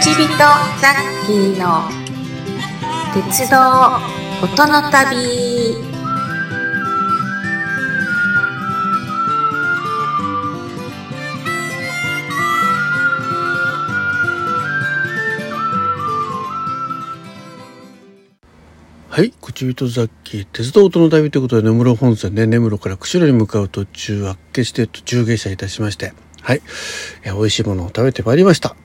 ちびとザッキーの鉄道音の旅。はい、口人ザッキー、鉄道音の旅ということで、根室本線で、根室から釧路に向かう途中、あっけして途中下車いたしまして、はい、え美味しいものを食べてまいりました。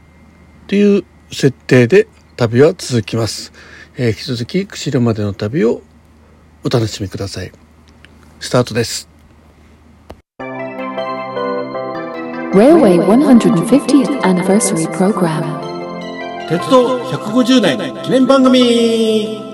という設定で旅は続きます。えー引き続き、釧路までの旅をお楽しみください。スタートです。Railway 150th Anniversary Program. 鉄道150年記念番組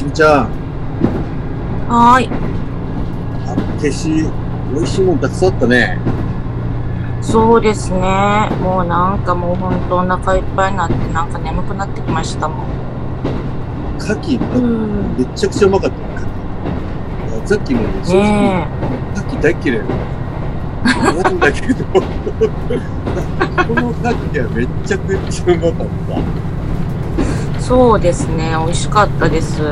ちみちゃん、はい。消し、美味しいもんたくさんあったね。そうですね。もうなんかもうほんとお腹いっぱいになってなんか眠くなってきましたもん。牡蠣、うん。めっちゃくちゃうまかった。ね、牡蠣。さっきもね、正直、ね牡蠣大っ嫌いなんだけど、この牡蠣はめちゃくちゃうまかった。えそうですね。美味しかったです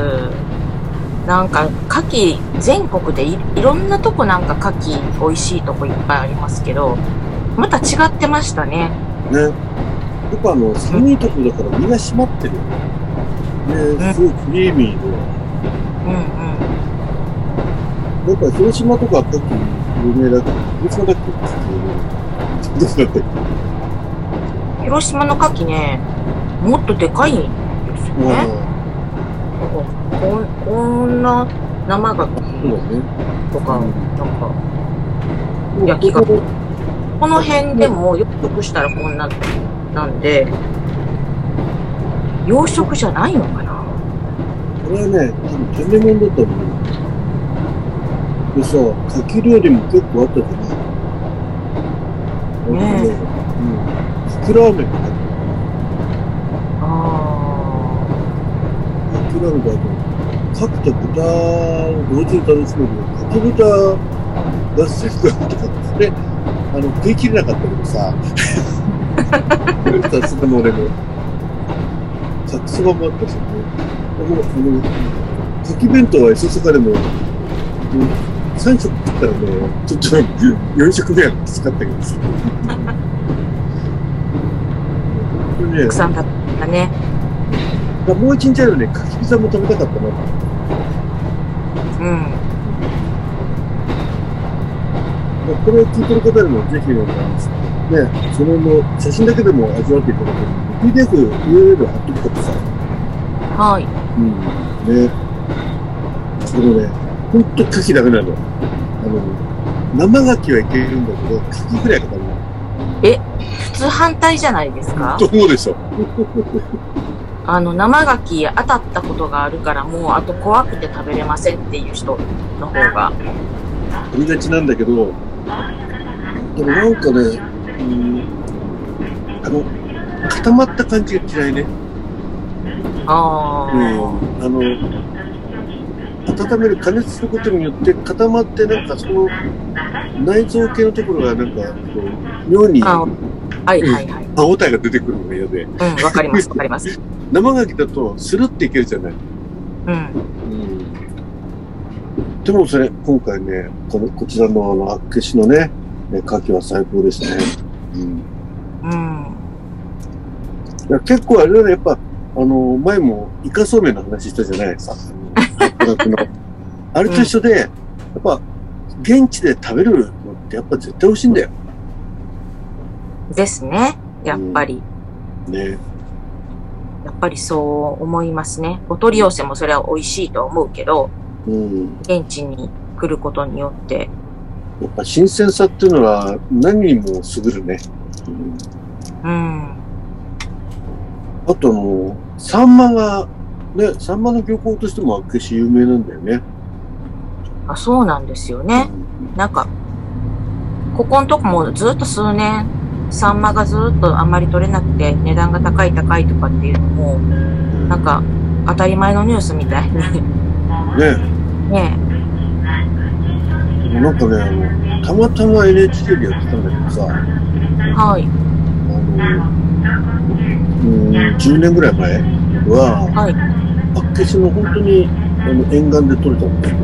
なんか牡蠣全国でいいろんなとこなんか牡蠣美味しいとこいっぱいありますけどまた違ってましたね。ね。やっぱあの、寒いとこだから身が締まってるよね。ね、すごいクリーミーで。うんうん。やっぱ広島とか牡蠣有名だけど、広島だっけ？どうだったっけ？広島の牡蠣ねもっとでかいんですよね。こんこんな生牡蠣ね。とか、うんなんか、うん焼きがこの辺でも養殖したらこんな、なんで、養殖じゃないのかな？これはね、多分天然物だと思う。でさ、牡蠣料理も結構あったじゃないねえうん。キクラーメンがあっあた。キクラーメンがあった。牡蠣と豚を同時に楽しめる牡蠣豚合戦があったんですね。あの、食い切れなかったけどさ。さすがの俺も。サクそばもあったしね。あの、あの、牡蠣弁当は磯坂でも、もう3食食ったらね、ちょっと4食目はきつかったけどさ。これあ、ねたく、さんだったね。もう一日あるね、牡蠣ピザも食べたかったな。うん。これを聞いてる方にもぜひね、ね、そのの写真だけでも味わっていただける PDF、URL 貼っておくとかさ、はい。うん、ね。そのね、ほんと牡蠣ダメなの。あの、生牡蠣はいけるんだけど、牡蠣ぐらいがダメなの。普通反対じゃないですか？と思うでしょ。あの、生牡蠣当たったことがあるから、もうあと怖くて食べれませんっていう人の方が。ありがちなんだけど、でもなんかね、うん、あの、固まった感じが嫌いね。あうんあ、あの、温める、加熱することによって固まって、なんかその内臓系のところがなんか、こう妙にあはいはいはい。歯応えが出てくるのが嫌で、うん、わかりますわかります。生牡蠣だとスルっていけるじゃない。うん。うん。でもそれ、今回ね、この、こちらのあの、厚岸のね、ね牡蠣は最高ですね。うん。うん。いや結構あれだね、やっぱ、あの、前もイカそうめんの話したじゃないさ。あののあれと一緒で、やっぱ、現地で食べるのってやっぱ絶対美味しいんだよ。ですね。やっぱり。ね。やっぱりそう思いますね。お取り寄せもそれは美味しいとは思うけど、うん。現地に来ることによって、やっぱ新鮮さっていうのは何にも優るね。うんうん。あとあの、サンマが、ね、サンマの漁港としても厚岸有名なんだよね。あ、そうなんですよね。なんか、ここのとこもずっと数年、サンマがずっとあんまり取れなくて値段が高い高いとかっていうのも、うん。なんか当たり前のニュースみたい。にね、ね、なんかね、あの、たまたま NHK でやってたんだけどさ、はい、あの、うん、10年ぐらい前は、はい、厚岸の本当にあの沿岸で取れたんだよ、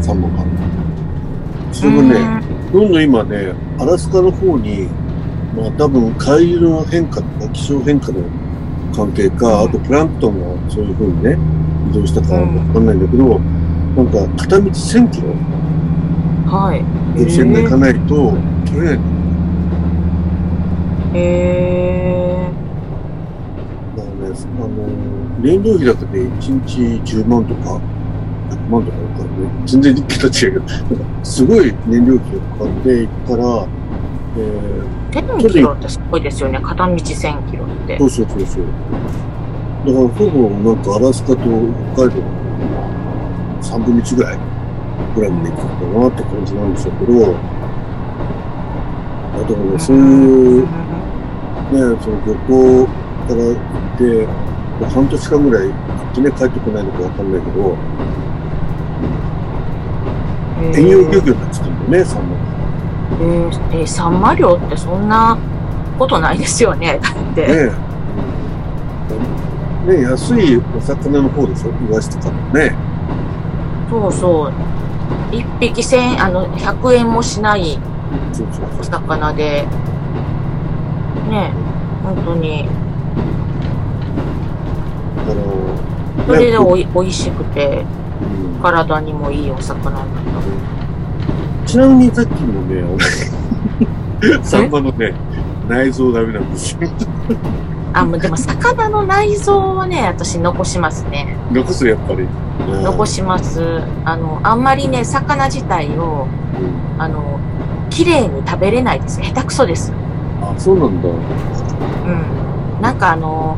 サンマが。それがね、どん。どん今ね、アラスカの方に、まあ多分海流の変化とか気象変化の関係か、あとプランクトンがそういう風にね、移動したかわかんないんだけど、なんか片道1000キロはい。電線で行かないと取れない。へだからね、あの、燃料費だけで1日10万とか、100万とかかかるね。全然桁違うけど、すごい燃料費がかかっていくから、えー。1000キロってすごいですよね。片道1000キロってー、。そうそうそうそう。だからほぼなんかアラスカと北海道の3分の1ぐらいぐらいまで行くのかなって感じなんでしょうけど、あだからね、そういうね、その旅行から行って、半年間ぐらい行ってね、帰ってこないのかわかんないけど、遠洋漁業になっちゃったんだよね、サンマが。えーえーサンマ漁ってそんなことないですよね？だって。ねえ。ねえ安いお魚の方でしょ？イワシとかもね。そうそう。一匹千、あの、100円もしないお魚で、ね、本当に、だから、それでねおい美味しくて、うん体にもいいお魚なんだ。ちなみにさっきのね、俺サンマのね、内臓ダメなんですよ。あ、もうでも魚の内臓はね、私残しますね。残すやっぱり。残します。あの、あんまりね、魚自体を、うんあの、綺麗に食べれないです。下手くそです。あ、そうなんだ。うん。なんかあの、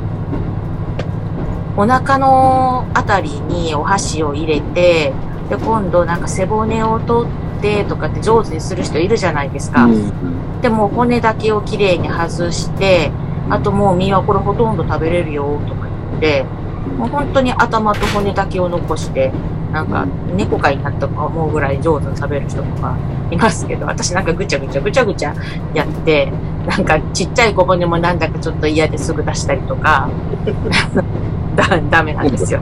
お腹のあたりにお箸を入れて、で、今度なんか背骨を取ってとかって上手にする人いるじゃないですか。うんでも骨だけをきれいに外して、あともう身はこれほとんど食べれるよとか言って、もう本当に頭と骨だけを残して、なんか猫かになったとか思うぐらい上手に食べる人とかいますけど、私なんかぐちゃぐちゃぐちゃぐちゃやって、なんかちっちゃい小骨もなんだかちょっと嫌ですぐ出したりとか、だ、ダメなんですよ。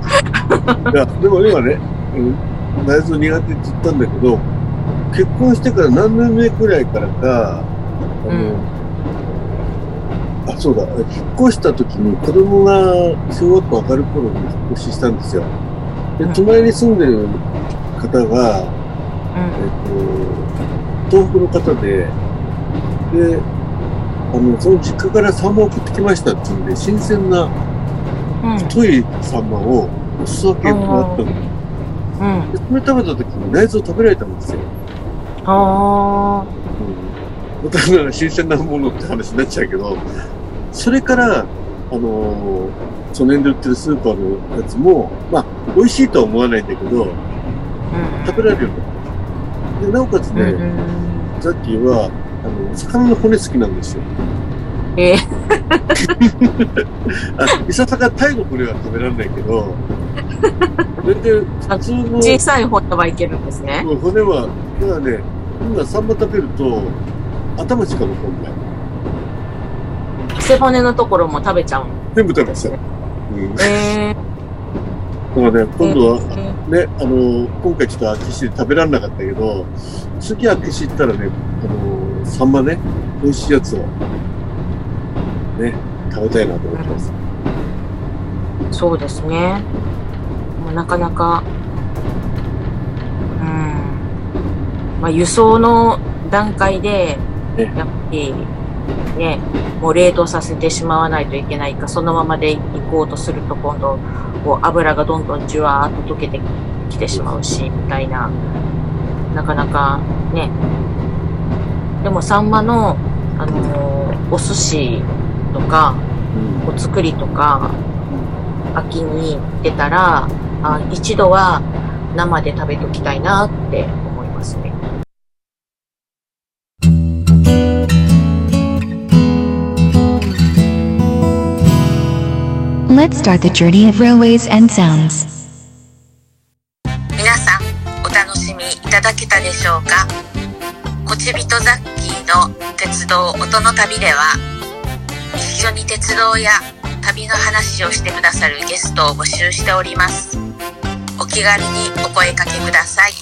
いや、でも今ね、うん、内臓苦手って言ったんだけど、結婚してから何年目くらいからか、あの、うんあ、そうだ、引っ越した時に子供が小学校上がる頃に引っ越ししたんですよ。で、うん隣に住んでる方が、うえっと、東北の方で、で、あの、その実家からサンマを送ってきましたっていうんで、新鮮な。太いサンマをお裾分けもらったの。うん。で、それ食べた時に内臓食べられたんですよ。あうん。だから新鮮なものって話になっちゃうけど、それから、あのー、その辺で売ってるスーパーのやつも、まあ、美味しいとは思わないんだけど。食べられるよ。で、なおかつね、うん。さっきは、あの、魚の骨好きなんですよ。えー、あ、いささかタイの骨は食べられないけど、全然普通の小さい骨はいけるんですね。骨は、ただね、今サンマ食べると、頭しか残んない。背骨のところも食べちゃうの？全部食べちゃう。うん。だえからね、ー、今度は、えね、あの、今回ちょっと秋市で食べられなかったけど、次秋市行ったらね、あの、サンマね、美味しいやつを、ね、食べたいなと思ってます。ーそうですね。なかなか、まあ、輸送の段階で、ねやっぱり、ね、もう冷凍させてしまわないといけないか、そのままで行こうとすると今度、こう油がどんどんじゅわーっと溶けてきてしまうし、みたいな、なかなかね。でもサンマの、あのーお寿司とか、うん。お作りとか、秋に出たら、あ一度は生で食べときたいなって Let's start the journey of railways and sounds. 皆さん、お楽しみいただけたでしょうか？こちびとザッキーの鉄道音の旅では、一緒に鉄道や旅の話をしてくださるゲストを募集しております。お気軽にお声かけください。